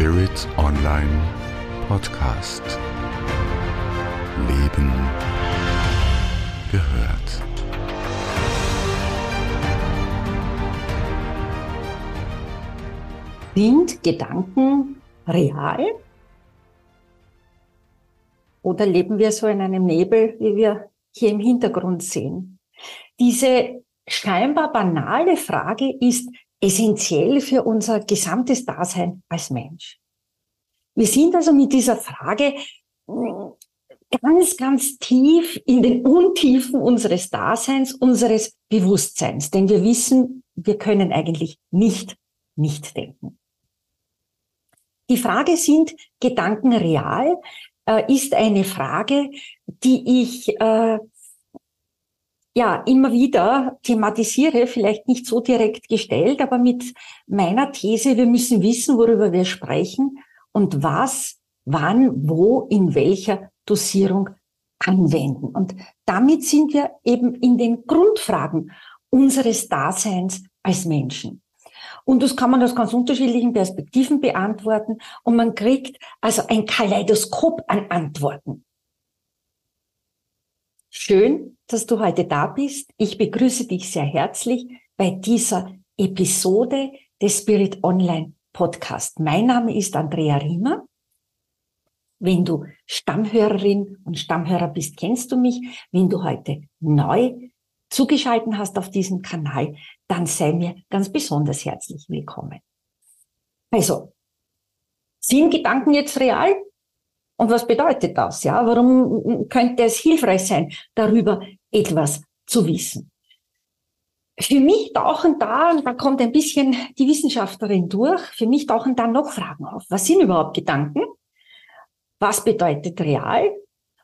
Spirit Online Podcast. Leben gehört. Sind Gedanken real? Oder leben wir so in einem Nebel, wie wir hier im Hintergrund sehen? Diese scheinbar banale Frage ist essentiell für unser gesamtes Dasein als Mensch. Wir sind also mit dieser Frage hm, ganz, ganz tief in den Untiefen unseres Daseins, unseres Bewusstseins, denn wir wissen, wir können eigentlich nicht nicht denken. Die Frage, sind Gedanken real, äh, ist eine Frage, die ich äh, ja immer wieder thematisiere, vielleicht nicht so direkt gestellt, aber mit meiner These, wir müssen wissen, worüber wir sprechen und was, wann, wo, in welcher Dosierung anwenden. Und damit sind wir eben in den Grundfragen unseres Daseins als Menschen. Und das kann man aus ganz unterschiedlichen Perspektiven beantworten und man kriegt also ein Kaleidoskop an Antworten. Schön, dass du heute da bist. Ich begrüße dich sehr herzlich bei dieser Episode des Spirit Online Podcast. Mein Name ist Andrea Riemer. Wenn du Stammhörerin und Stammhörer bist, kennst du mich. Wenn du heute neu zugeschalten hast auf diesem Kanal, dann sei mir ganz besonders herzlich willkommen. Also, sind Gedanken jetzt real? Und was bedeutet das? Ja, warum könnte es hilfreich sein, darüber etwas zu wissen? Für mich tauchen da, und da kommt ein bisschen die Wissenschaftlerin durch, für mich tauchen da noch Fragen auf. Was sind überhaupt Gedanken? Was bedeutet real?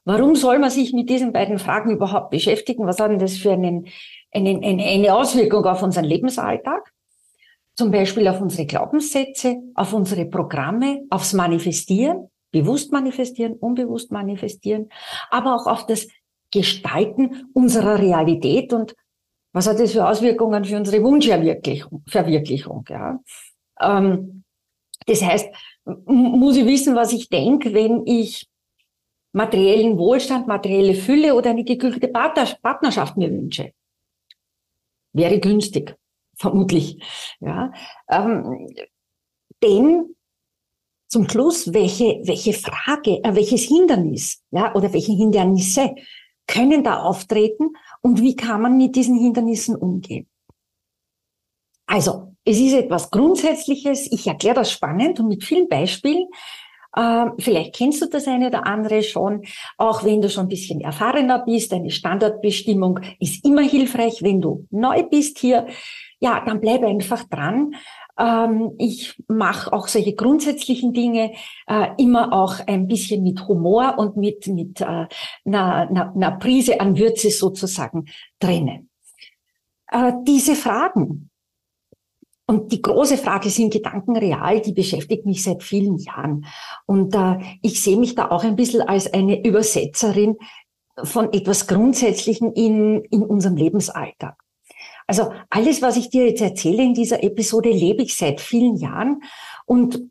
Warum soll man sich mit diesen beiden Fragen überhaupt beschäftigen? Was hat denn das für einen, einen, eine, eine Auswirkung auf unseren Lebensalltag? Zum Beispiel auf unsere Glaubenssätze, auf unsere Programme, aufs Manifestieren bewusst manifestieren, unbewusst manifestieren, aber auch auf das Gestalten unserer Realität und was hat das für Auswirkungen für unsere Wunschverwirklichung? Verwirklichung, ja? Ähm, das heißt, muss ich wissen, was ich denke, wenn ich materiellen Wohlstand, materielle Fülle oder eine geglückte Partnerschaft mir wünsche. Wäre günstig, vermutlich. Ja? Ähm, denn zum Schluss, welche, welche Frage, äh, welches Hindernis, ja, oder welche Hindernisse können da auftreten und wie kann man mit diesen Hindernissen umgehen? Also, es ist etwas Grundsätzliches. Ich erkläre das spannend und mit vielen Beispielen. Ähm, vielleicht kennst du das eine oder andere schon, auch wenn du schon ein bisschen erfahrener bist. Eine Standortbestimmung ist immer hilfreich, wenn du neu bist hier. Ja, dann bleib einfach dran. Ähm, ich mache auch solche grundsätzlichen Dinge äh, immer auch ein bisschen mit Humor und mit, mit äh, einer, einer, einer Prise an Würze sozusagen drinnen. Äh, diese Fragen, und die große Frage, sind Gedanken real, die beschäftigt mich seit vielen Jahren. Und äh, ich sehe mich da auch ein bisschen als eine Übersetzerin von etwas Grundsätzlichen in, in unserem Lebensalltag. Also alles, was ich dir jetzt erzähle in dieser Episode, lebe ich seit vielen Jahren und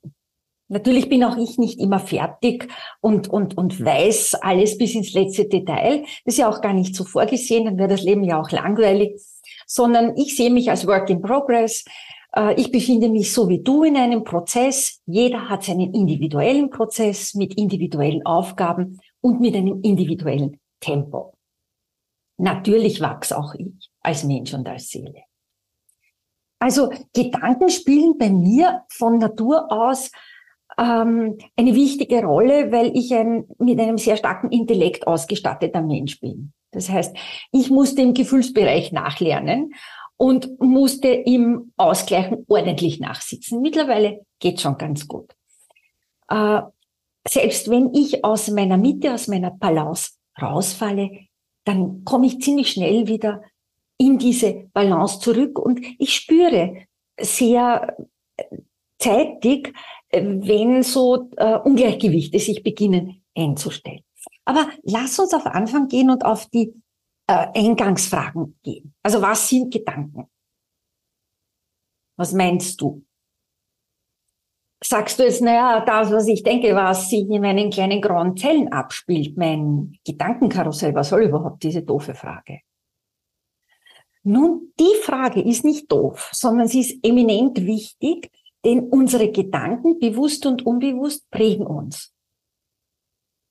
Natürlich bin auch ich nicht immer fertig und, und, und weiß alles bis ins letzte Detail. Das ist ja auch gar nicht so vorgesehen, dann wäre das Leben ja auch langweilig, sondern ich sehe mich als Work in Progress. Äh, ich befinde mich so wie du in einem Prozess. Jeder hat seinen individuellen Prozess mit individuellen Aufgaben und mit einem individuellen Tempo. Natürlich wachse auch ich als Mensch und als Seele. Also Gedanken spielen bei mir von Natur aus ähm, eine wichtige Rolle, weil ich ein, mit einem sehr starken Intellekt ausgestatteter Mensch bin. Das heißt, ich musste im Gefühlsbereich nachlernen und musste im Ausgleichen ordentlich nachsitzen. Mittlerweile geht schon ganz gut. Äh, selbst wenn ich aus meiner Mitte, aus meiner Balance rausfalle, dann komme ich ziemlich schnell wieder in diese Balance zurück und ich spüre sehr zeitig, wenn so äh, Ungleichgewichte sich beginnen einzustellen. Aber lass uns auf Anfang gehen und auf die äh, Eingangsfragen gehen. Also was sind Gedanken? Was meinst du? sagst du jetzt, naja, das, was ich denke, was sich in meinen kleinen grauen Zellen abspielt, mein Gedankenkarussell, was soll überhaupt diese doofe Frage? Nun, die Frage ist nicht doof, sondern sie ist eminent wichtig, denn unsere Gedanken, bewusst und unbewusst, prägen uns.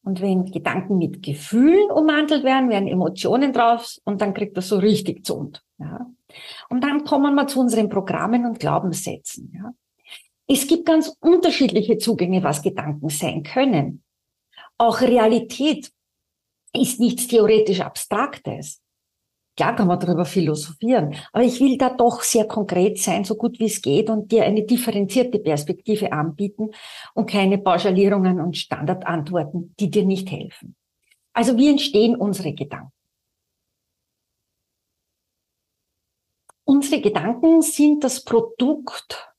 Und wenn Gedanken mit Gefühlen ummantelt werden, werden Emotionen drauf und dann kriegt das so richtig Zund. Ja. Und dann kommen wir zu unseren Programmen und Glaubenssätzen. Ja. Es gibt ganz unterschiedliche Zugänge, was Gedanken sein können. Auch Realität ist nichts theoretisch Abstraktes. Klar kann man darüber philosophieren, aber ich will da doch sehr konkret sein, so gut wie es geht und dir eine differenzierte Perspektive anbieten und keine Pauschalierungen und Standardantworten, die dir nicht helfen. Also wie entstehen unsere Gedanken? Unsere Gedanken sind das Produkt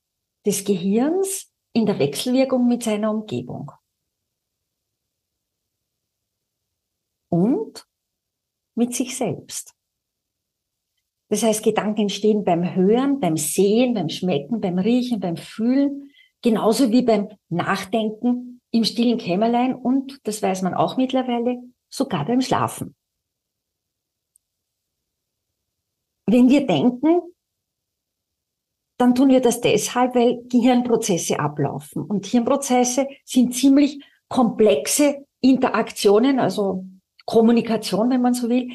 des Gehirns in der Wechselwirkung mit seiner Umgebung. Und mit sich selbst. Das heißt, Gedanken entstehen beim Hören, beim Sehen, beim Schmecken, beim Riechen, beim Fühlen, genauso wie beim Nachdenken im stillen Kämmerlein und, das weiß man auch mittlerweile, sogar beim Schlafen. Wenn wir denken, dann tun wir das deshalb, weil Gehirnprozesse ablaufen. Und Hirnprozesse sind ziemlich komplexe Interaktionen, also Kommunikation, wenn man so will,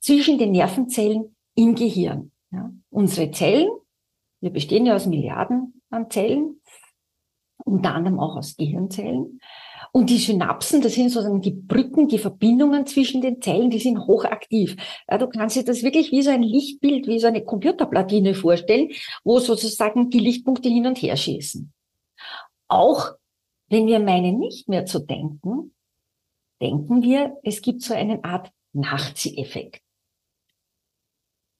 zwischen den Nervenzellen im Gehirn. Ja. Unsere Zellen, wir bestehen ja aus Milliarden an Zellen, unter anderem auch aus Gehirnzellen. Und die Synapsen, das sind sozusagen die Brücken, die Verbindungen zwischen den Zellen, die sind hochaktiv. Ja, du kannst dir das wirklich wie so ein Lichtbild, wie so eine Computerplatine vorstellen, wo sozusagen die Lichtpunkte hin und her schießen. Auch wenn wir meinen, nicht mehr zu denken, denken wir, es gibt so eine Art Nachzieheffekt.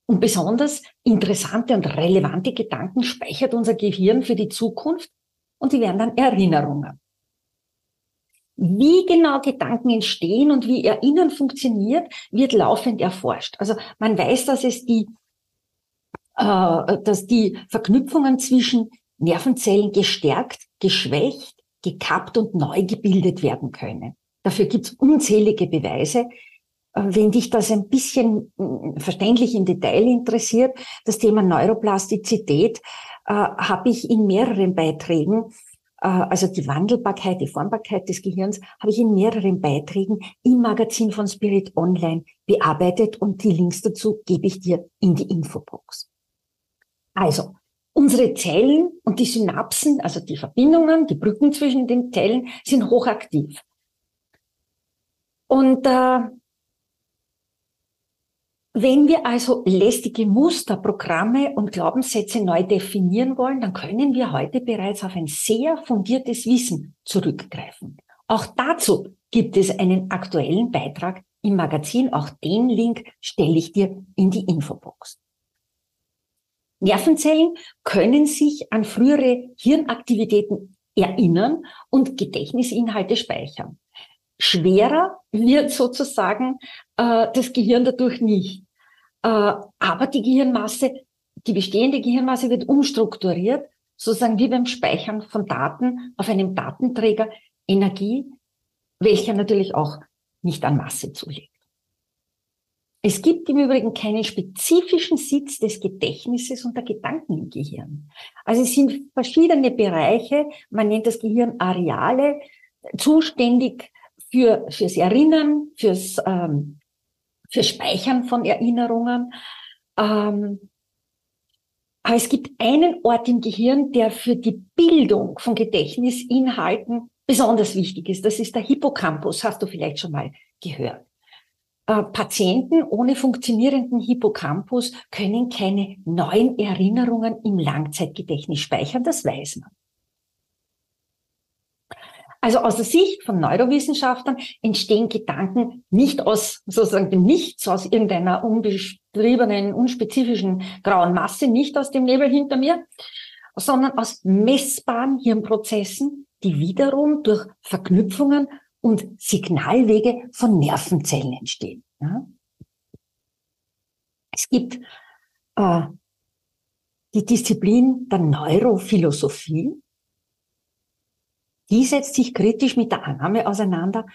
Und besonders interessante und relevante Gedanken speichert unser Gehirn für die Zukunft und die werden dann Erinnerungen. Wie genau Gedanken entstehen und wie Erinnern funktioniert, wird laufend erforscht. Also man weiß, dass es die, äh, dass die Verknüpfungen zwischen Nervenzellen gestärkt, geschwächt, gekappt und neu gebildet werden können. Dafür gibt es unzählige Beweise. Äh, wenn dich das ein bisschen äh, verständlich im Detail interessiert, das Thema Neuroplastizität, äh, habe ich in mehreren Beiträgen äh, also die Wandelbarkeit, die Formbarkeit des Gehirns, habe ich in mehreren Beiträgen im Magazin von Spirit Online bearbeitet und die Links dazu gebe ich dir in die Infobox. Also, unsere Zellen und die Synapsen, also die Verbindungen, die Brücken zwischen den Zellen, sind hochaktiv. Und äh, wenn wir also lästige Muster, Programme und Glaubenssätze neu definieren wollen, dann können wir heute bereits auf ein sehr fundiertes Wissen zurückgreifen. Auch dazu gibt es einen aktuellen Beitrag im Magazin. Auch den Link stelle ich dir in die Infobox. Nervenzellen können sich an frühere Hirnaktivitäten erinnern und Gedächtnisinhalte speichern. Schwerer wird sozusagen äh, das Gehirn dadurch nicht. Äh, aber die Gehirnmasse, die bestehende Gehirnmasse wird umstrukturiert, sozusagen wie beim Speichern von Daten auf einem Datenträger Energie, welcher natürlich auch nicht an Masse zulegt. Es gibt im Übrigen keinen spezifischen Sitz des Gedächtnisses und der Gedanken im Gehirn. Also es sind verschiedene Bereiche, man nennt das Gehirn Areale, zuständig für, fürs Erinnern, fürs ähm, für Speichern von Erinnerungen. Ähm, aber es gibt einen Ort im Gehirn, der für die Bildung von Gedächtnisinhalten besonders wichtig ist. Das ist der Hippocampus, hast du vielleicht schon mal gehört. Äh, Patienten ohne funktionierenden Hippocampus können keine neuen Erinnerungen im Langzeitgedächtnis speichern, das weiß man. Also aus der Sicht von Neurowissenschaftlern entstehen Gedanken nicht aus sozusagen dem Nichts, aus irgendeiner unbestriebenen, unspezifischen grauen Masse, nicht aus dem Nebel hinter mir, sondern aus messbaren Hirnprozessen, die wiederum durch Verknüpfungen und Signalwege von Nervenzellen entstehen. Ja? Es gibt äh, die Disziplin der Neurophilosophie, die setzt sich kritisch mit der Annahme auseinander,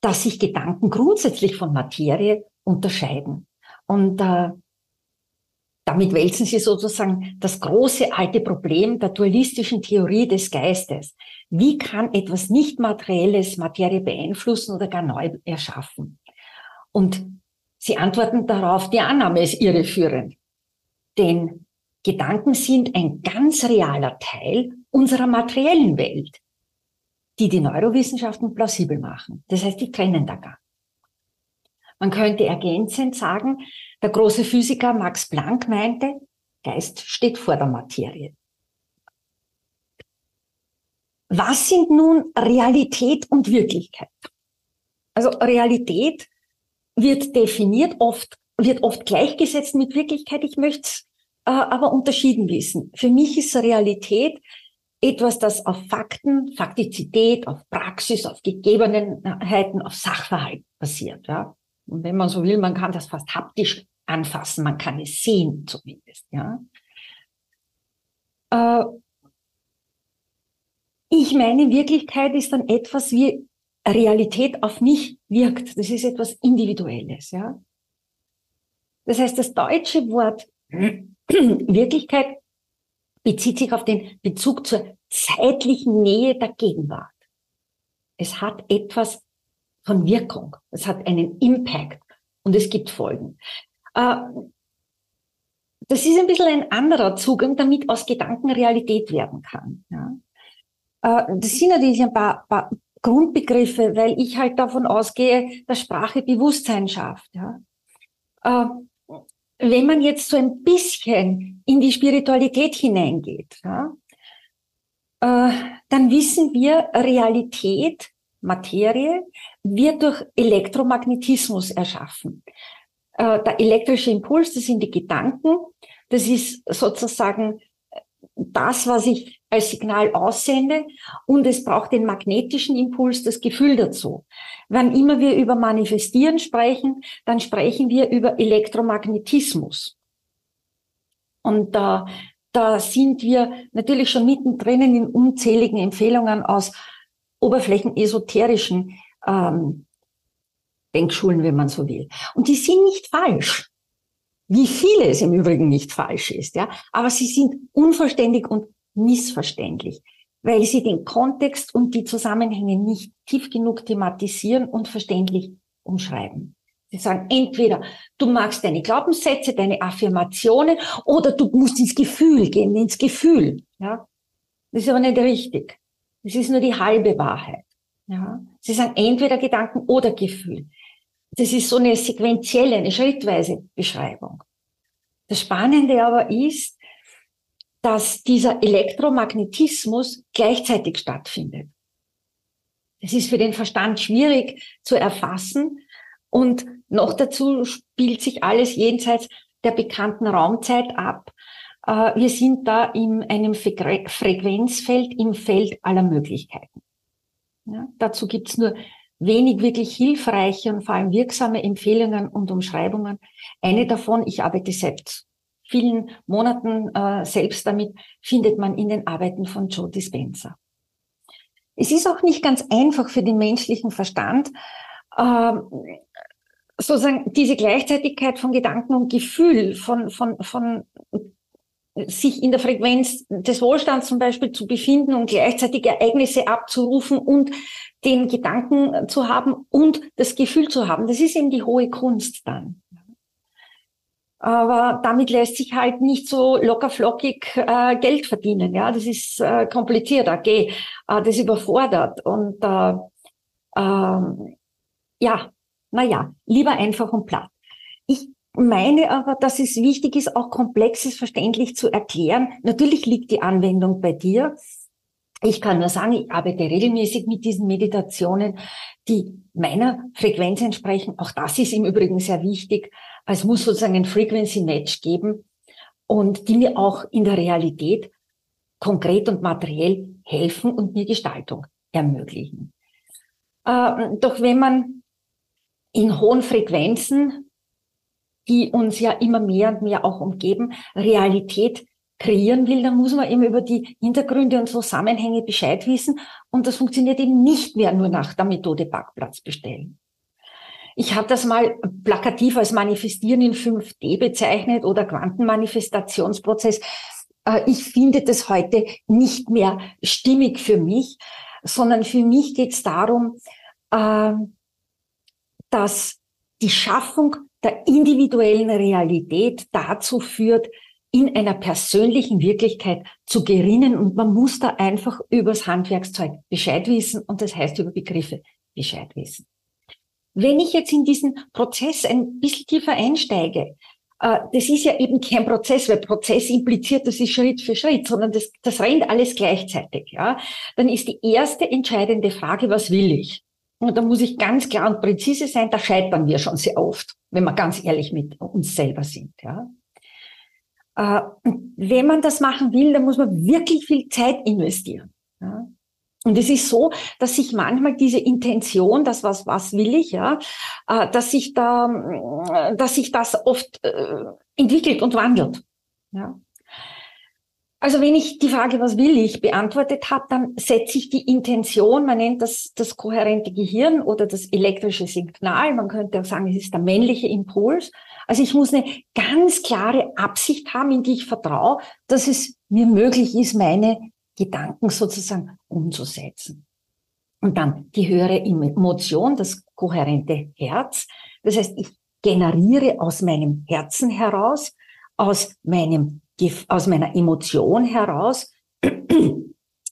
dass sich Gedanken grundsätzlich von Materie unterscheiden. Und äh, damit wälzen sie sozusagen das große alte Problem der dualistischen Theorie des Geistes. Wie kann etwas nicht materielles Materie beeinflussen oder gar neu erschaffen? Und sie antworten darauf, die Annahme ist irreführend. Denn Gedanken sind ein ganz realer Teil unserer materiellen Welt, die die Neurowissenschaften plausibel machen. Das heißt, die trennen da gar. Man könnte ergänzend sagen, der große Physiker Max Planck meinte, Geist steht vor der Materie. Was sind nun Realität und Wirklichkeit? Also Realität wird definiert oft, wird oft gleichgesetzt mit Wirklichkeit. Ich möchte es äh, aber unterschieden wissen. Für mich ist Realität etwas, das auf Fakten, Faktizität, auf Praxis, auf Gegebenheiten, auf Sachverhalt basiert. Ja? Und wenn man so will, man kann das fast haptisch anfassen, man kann es sehen zumindest. Ja? Äh, ich meine, Wirklichkeit ist dann etwas, wie Realität auf mich wirkt. Das ist etwas Individuelles. Ja? Das heißt, das deutsche Wort Wirklichkeit bezieht sich auf den Bezug zur zeitlichen Nähe der Gegenwart. Es hat etwas von Wirkung. Es hat einen Impact und es gibt Folgen. Äh, das ist ein bisschen ein anderer Zugang, damit aus Gedanken Realität werden kann. Äh, das sind natürlich ein paar, paar Grundbegriffe, weil ich halt davon ausgehe, dass Sprache Bewusstsein schafft. Äh, wenn man jetzt so ein bisschen in die Spiritualität hineingeht, ja, äh, dann wissen wir, Realität, Materie, wird durch Elektromagnetismus erschaffen. Äh, der elektrische Impuls, das sind die Gedanken, das ist sozusagen das, was ich als Signal aussende und es braucht den magnetischen Impuls, das Gefühl dazu. Wann immer wir über Manifestieren sprechen, dann sprechen wir über Elektromagnetismus. Und da, da sind wir natürlich schon mittendrin in unzähligen Empfehlungen aus oberflächenesoterischen ähm, Denkschulen, wenn man so will. Und die sind nicht falsch wie vieles im Übrigen nicht falsch ist, ja. Aber sie sind unvollständig und missverständlich, weil sie den Kontext und die Zusammenhänge nicht tief genug thematisieren und verständlich umschreiben. Sie sagen entweder, du magst deine Glaubenssätze, deine Affirmationen oder du musst ins Gefühl gehen, ins Gefühl, ja. Das ist aber nicht richtig. Das ist nur die halbe Wahrheit, ja. Sie sagen entweder Gedanken oder Gefühl. Das ist so eine sequentielle, eine schrittweise Beschreibung. Das Spannende aber ist, dass dieser Elektromagnetismus gleichzeitig stattfindet. Es ist für den Verstand schwierig zu erfassen und noch dazu spielt sich alles jenseits der bekannten Raumzeit ab. Äh, wir sind da in einem Frequenzfeld im Feld aller Möglichkeiten. Ja, dazu gibt's nur wenig wirklich hilfreiche und vor allem wirksame Empfehlungen und Umschreibungen. Eine davon, ich arbeite selbst vielen Monaten äh, selbst damit, findet man in den Arbeiten von Joe Dispenza. Es ist auch nicht ganz einfach für den menschlichen Verstand, äh, sozusagen diese Gleichzeitigkeit von Gedanken und Gefühl, von, von, von sich in der Frequenz des Wohlstands zum Beispiel zu befinden und gleichzeitig Ereignisse abzurufen und den Gedanken zu haben und das Gefühl zu haben. Das ist eben die hohe Kunst dann. Aber damit lässt sich halt nicht so lockerflockig äh, Geld verdienen. Ja, das ist äh, kompliziert. Okay, äh, das überfordert und äh, äh, ja, naja, lieber einfach und platt. Ich meine aber, dass es wichtig ist, auch Komplexes verständlich zu erklären. Natürlich liegt die Anwendung bei dir. Ich kann nur sagen, ich arbeite regelmäßig mit diesen Meditationen, die meiner Frequenz entsprechen. Auch das ist im Übrigen sehr wichtig. Es muss sozusagen ein Frequency Match geben und die mir auch in der Realität konkret und materiell helfen und mir Gestaltung ermöglichen. Äh, doch wenn man in hohen Frequenzen, die uns ja immer mehr und mehr auch umgeben, Realität kreieren will, dann muss man eben über die Hintergründe und Zusammenhänge Bescheid wissen. Und das funktioniert eben nicht mehr nur nach der Methode Parkplatz bestellen. Ich habe das mal plakativ als Manifestieren in 5D bezeichnet oder Quantenmanifestationsprozess. Äh, ich finde das heute nicht mehr stimmig für mich, sondern für mich geht es darum, ähm, dass die Schaffung der individuellen Realität dazu führt, in einer persönlichen Wirklichkeit zu gerinnen und man muss da einfach übers Handwerkszeug Bescheid wissen und das heißt über Begriffe Bescheid wissen. Wenn ich jetzt in diesen Prozess ein bisschen tiefer einsteige, äh, das ist ja eben kein Prozess, weil Prozess impliziert, das ist Schritt für Schritt, sondern das, das rennt alles gleichzeitig, ja. Dann ist die erste entscheidende Frage, was will ich? Und da muss ich ganz klar und präzise sein, da scheitern wir schon sehr oft, wenn wir ganz ehrlich mit uns selber sind. Ja. Äh, wenn man das machen will, dann muss man wirklich viel Zeit investieren. Ja. Und es ist so, dass sich manchmal diese Intention, das was, was will ich, ja, äh, dass sich da, dass sich das oft äh, entwickelt und wandelt. Ja. Also wenn ich die Frage, was will ich, beantwortet habe, dann setze ich die Intention, man nennt das das kohärente Gehirn oder das elektrische Signal, man könnte auch sagen, es ist der männliche Impuls. Also ich muss eine ganz klare Absicht haben, in die ich vertraue, dass es mir möglich ist, meine Gedanken sozusagen umzusetzen. Und dann die höhere Emotion, das kohärente Herz. Das heißt, ich generiere aus meinem Herzen heraus, aus meinem aus meiner Emotion heraus, das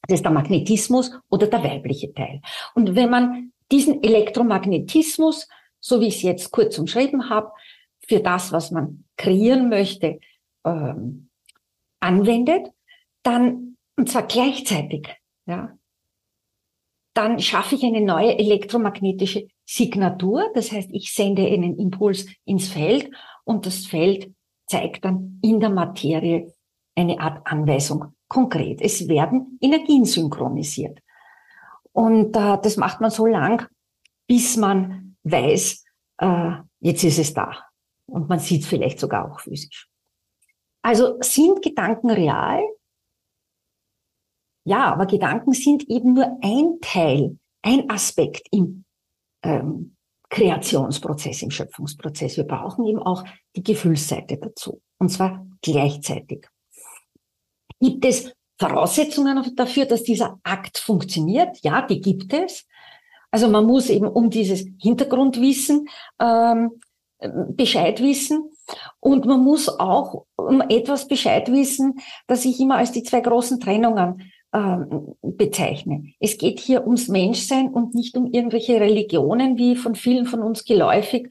ist der Magnetismus oder der weibliche Teil. Und wenn man diesen Elektromagnetismus, so wie ich es jetzt kurz umschrieben habe, für das, was man kreieren möchte, ähm, anwendet, dann, und zwar gleichzeitig, ja, dann schaffe ich eine neue elektromagnetische Signatur. Das heißt, ich sende einen Impuls ins Feld und das Feld zeigt dann in der Materie eine Art Anweisung konkret. Es werden Energien synchronisiert. Und äh, das macht man so lang, bis man weiß, äh, jetzt ist es da. Und man sieht es vielleicht sogar auch physisch. Also sind Gedanken real? Ja, aber Gedanken sind eben nur ein Teil, ein Aspekt im ähm, Kreationsprozess, im Schöpfungsprozess. Wir brauchen eben auch die Gefühlsseite dazu. Und zwar gleichzeitig. Gibt es Voraussetzungen dafür, dass dieser Akt funktioniert? Ja, die gibt es. Also man muss eben um dieses Hintergrundwissen ähm, Bescheid wissen. Und man muss auch um etwas Bescheid wissen, das ich immer als die zwei großen Trennungen ähm, bezeichne. Es geht hier ums Menschsein und nicht um irgendwelche Religionen, wie von vielen von uns geläufig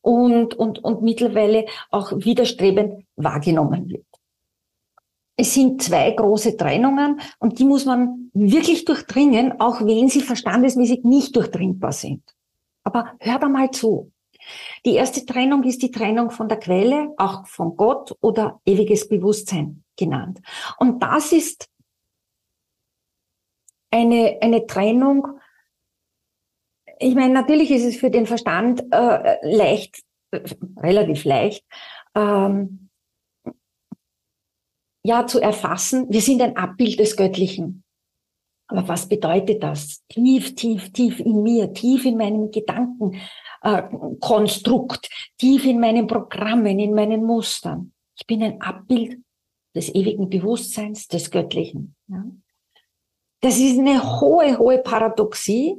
und, und, und mittlerweile auch widerstrebend wahrgenommen wird. Es sind zwei große Trennungen und die muss man wirklich durchdringen, auch wenn sie verstandesmäßig nicht durchdringbar sind. Aber hör da mal zu. Die erste Trennung ist die Trennung von der Quelle, auch von Gott oder ewiges Bewusstsein genannt. Und das ist eine, eine Trennung. Ich meine, natürlich ist es für den Verstand äh, leicht, äh, relativ leicht, ähm, ja, zu erfassen, wir sind ein Abbild des Göttlichen. Aber was bedeutet das? Tief, tief, tief in mir, tief in meinem Gedankenkonstrukt, äh, tief in meinen Programmen, in meinen Mustern. Ich bin ein Abbild des ewigen Bewusstseins, des Göttlichen. Ja? Das ist eine hohe, hohe Paradoxie.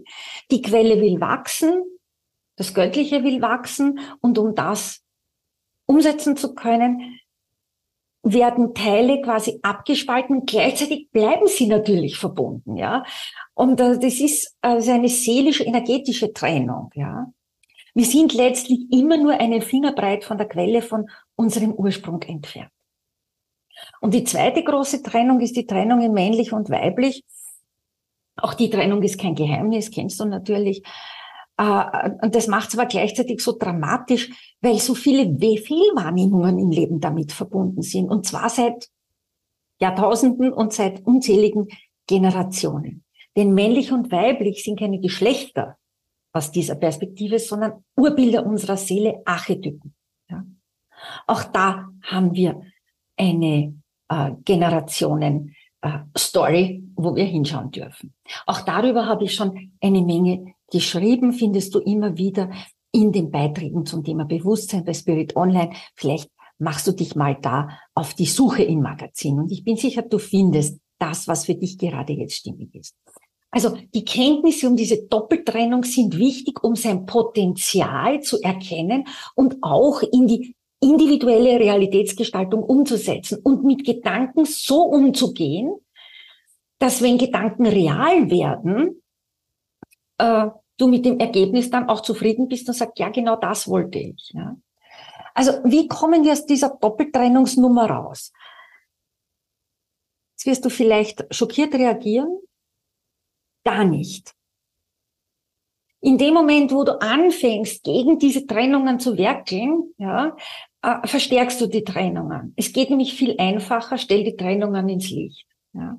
Die Quelle will wachsen, das Göttliche will wachsen und um das umsetzen zu können, werden Teile quasi abgespalten. Gleichzeitig bleiben sie natürlich verbunden, ja. Und das ist also eine seelisch-energetische Trennung, ja. Wir sind letztlich immer nur einen Fingerbreit von der Quelle von unserem Ursprung entfernt. Und die zweite große Trennung ist die Trennung in männlich und weiblich. Auch die Trennung ist kein Geheimnis, kennst du natürlich. Äh, und das macht es aber gleichzeitig so dramatisch, weil so viele Fehlwahrnehmungen im Leben damit verbunden sind. Und zwar seit Jahrtausenden und seit unzähligen Generationen. Denn männlich und weiblich sind keine Geschlechter aus dieser Perspektive, sondern Urbilder unserer Seele, Archetypen. Ja. Auch da haben wir eine äh, Generationen Story, wo wir hinschauen dürfen. Auch darüber habe ich schon eine Menge geschrieben, findest du immer wieder in den Beiträgen zum Thema Bewusstsein bei Spirit Online. Vielleicht machst du dich mal da auf die Suche im Magazin. Und ich bin sicher, du findest das, was für dich gerade jetzt stimmig ist. Also die Kenntnisse um diese Doppeltrennung sind wichtig, um sein Potenzial zu erkennen und auch in die individuelle Realitätsgestaltung umzusetzen und mit Gedanken so umzugehen, dass wenn Gedanken real werden, äh, du mit dem Ergebnis dann auch zufrieden bist und sagst, ja, genau das wollte ich. Ja. Also wie kommen wir aus dieser Doppeltrennungsnummer raus? Jetzt wirst du vielleicht schockiert reagieren. Gar nicht. In dem Moment, wo du anfängst, gegen diese Trennungen zu werkeln, ja, äh, verstärkst du die Trennungen. Es geht nämlich viel einfacher, stell die Trennungen ins Licht. Ja.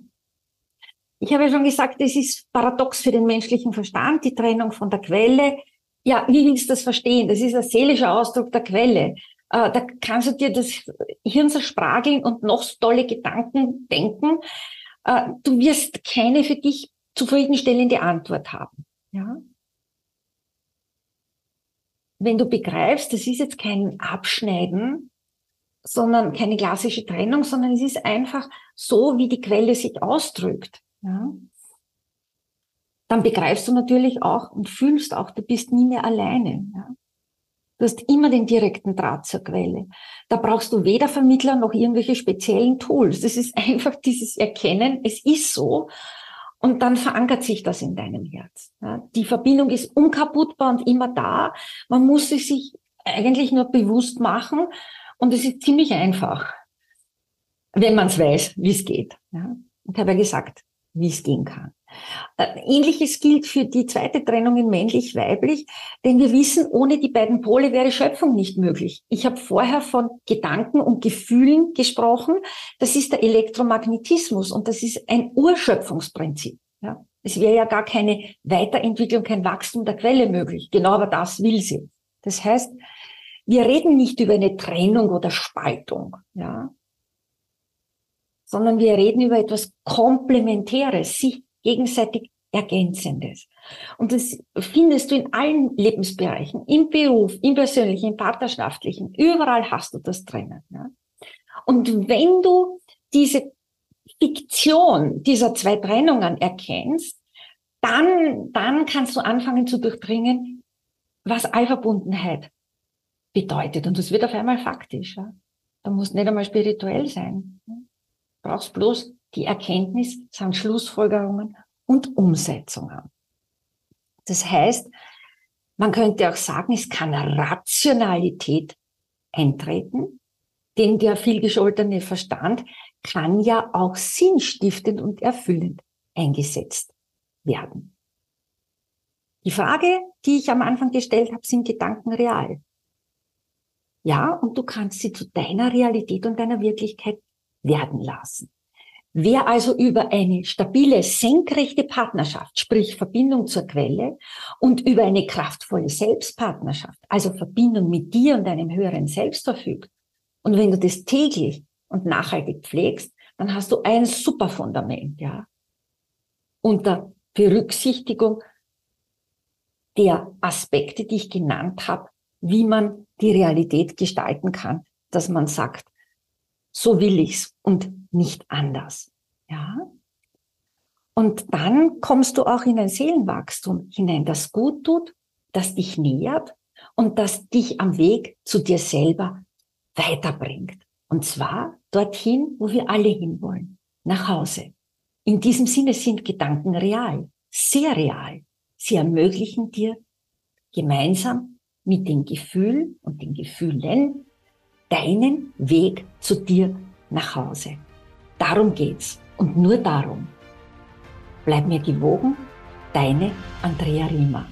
Ich habe ja schon gesagt, es ist paradox für den menschlichen Verstand, die Trennung von der Quelle. Ja, wie willst du das verstehen? Das ist ein seelischer Ausdruck der Quelle. Äh, da kannst du dir das Hirn zersprageln und noch so tolle Gedanken denken. Äh, du wirst keine für dich zufriedenstellende Antwort haben. Ja? Wenn du begreifst, das ist jetzt kein Abschneiden, sondern keine klassische Trennung, sondern es ist einfach so, wie die Quelle sich ausdrückt ja, dann begreifst du natürlich auch und fühlst auch, du bist nie mehr alleine. Ja. Du hast immer den direkten Draht zur Quelle. Da brauchst du weder Vermittler noch irgendwelche speziellen Tools. Das ist einfach dieses Erkennen, es ist so. Und dann verankert sich das in deinem Herz. Ja. Die Verbindung ist unkaputtbar und immer da. Man muss sie sich eigentlich nur bewusst machen. Und es ist ziemlich einfach, wenn man es weiß, wie es geht. Ja. Ich habe ja gesagt, wie es gehen kann. Äh, ähnliches gilt für die zweite Trennung in männlich-weiblich, denn wir wissen, ohne die beiden Pole wäre Schöpfung nicht möglich. Ich habe vorher von Gedanken und Gefühlen gesprochen. Das ist der Elektromagnetismus und das ist ein Urschöpfungsprinzip. Ja. Es wäre ja gar keine Weiterentwicklung, kein Wachstum der Quelle möglich. Genau aber das will sie. Das heißt, wir reden nicht über eine Trennung oder Spaltung. Ja sondern wir reden über etwas Komplementäres, sich gegenseitig Ergänzendes. Und das findest du in allen Lebensbereichen, im Beruf, im persönlichen, im partnerschaftlichen, überall hast du das drinnen. Ja? Und wenn du diese Fiktion dieser zwei Trennungen erkennst, dann, dann kannst du anfangen zu durchdringen, was Allverbundenheit bedeutet. Und das wird auf einmal faktisch. Ja? Da muss nicht einmal spirituell sein brauchst bloß die Erkenntnis samt Schlussfolgerungen und Umsetzungen. Das heißt, man könnte auch sagen, es kann Rationalität eintreten, denn der vielgescholtene Verstand kann ja auch sinnstiftend und erfüllend eingesetzt werden. Die Frage, die ich am Anfang gestellt habe, sind Gedanken real? Ja, und du kannst sie zu deiner Realität und deiner Wirklichkeit werden lassen. Wer also über eine stabile, senkrechte Partnerschaft, sprich Verbindung zur Quelle und über eine kraftvolle Selbstpartnerschaft, also Verbindung mit dir und deinem höheren Selbst verfügt, und wenn du das täglich und nachhaltig pflegst, dann hast du ein super Fundament, ja. Unter Berücksichtigung der Aspekte, die ich genannt habe, wie man die Realität gestalten kann, dass man sagt, so will ich's und nicht anders. Ja? Und dann kommst du auch in ein Seelenwachstum hinein, das gut tut, das dich nähert und das dich am Weg zu dir selber weiterbringt. Und zwar dorthin, wo wir alle hinwollen, nach Hause. In diesem Sinne sind Gedanken real, sehr real. Sie ermöglichen dir gemeinsam mit den Gefühlen und den Gefühlen deinen Weg zu dir nach Hause. Darum geht's und nur darum. Bleib mir gewogen, deine Andrea Riemer.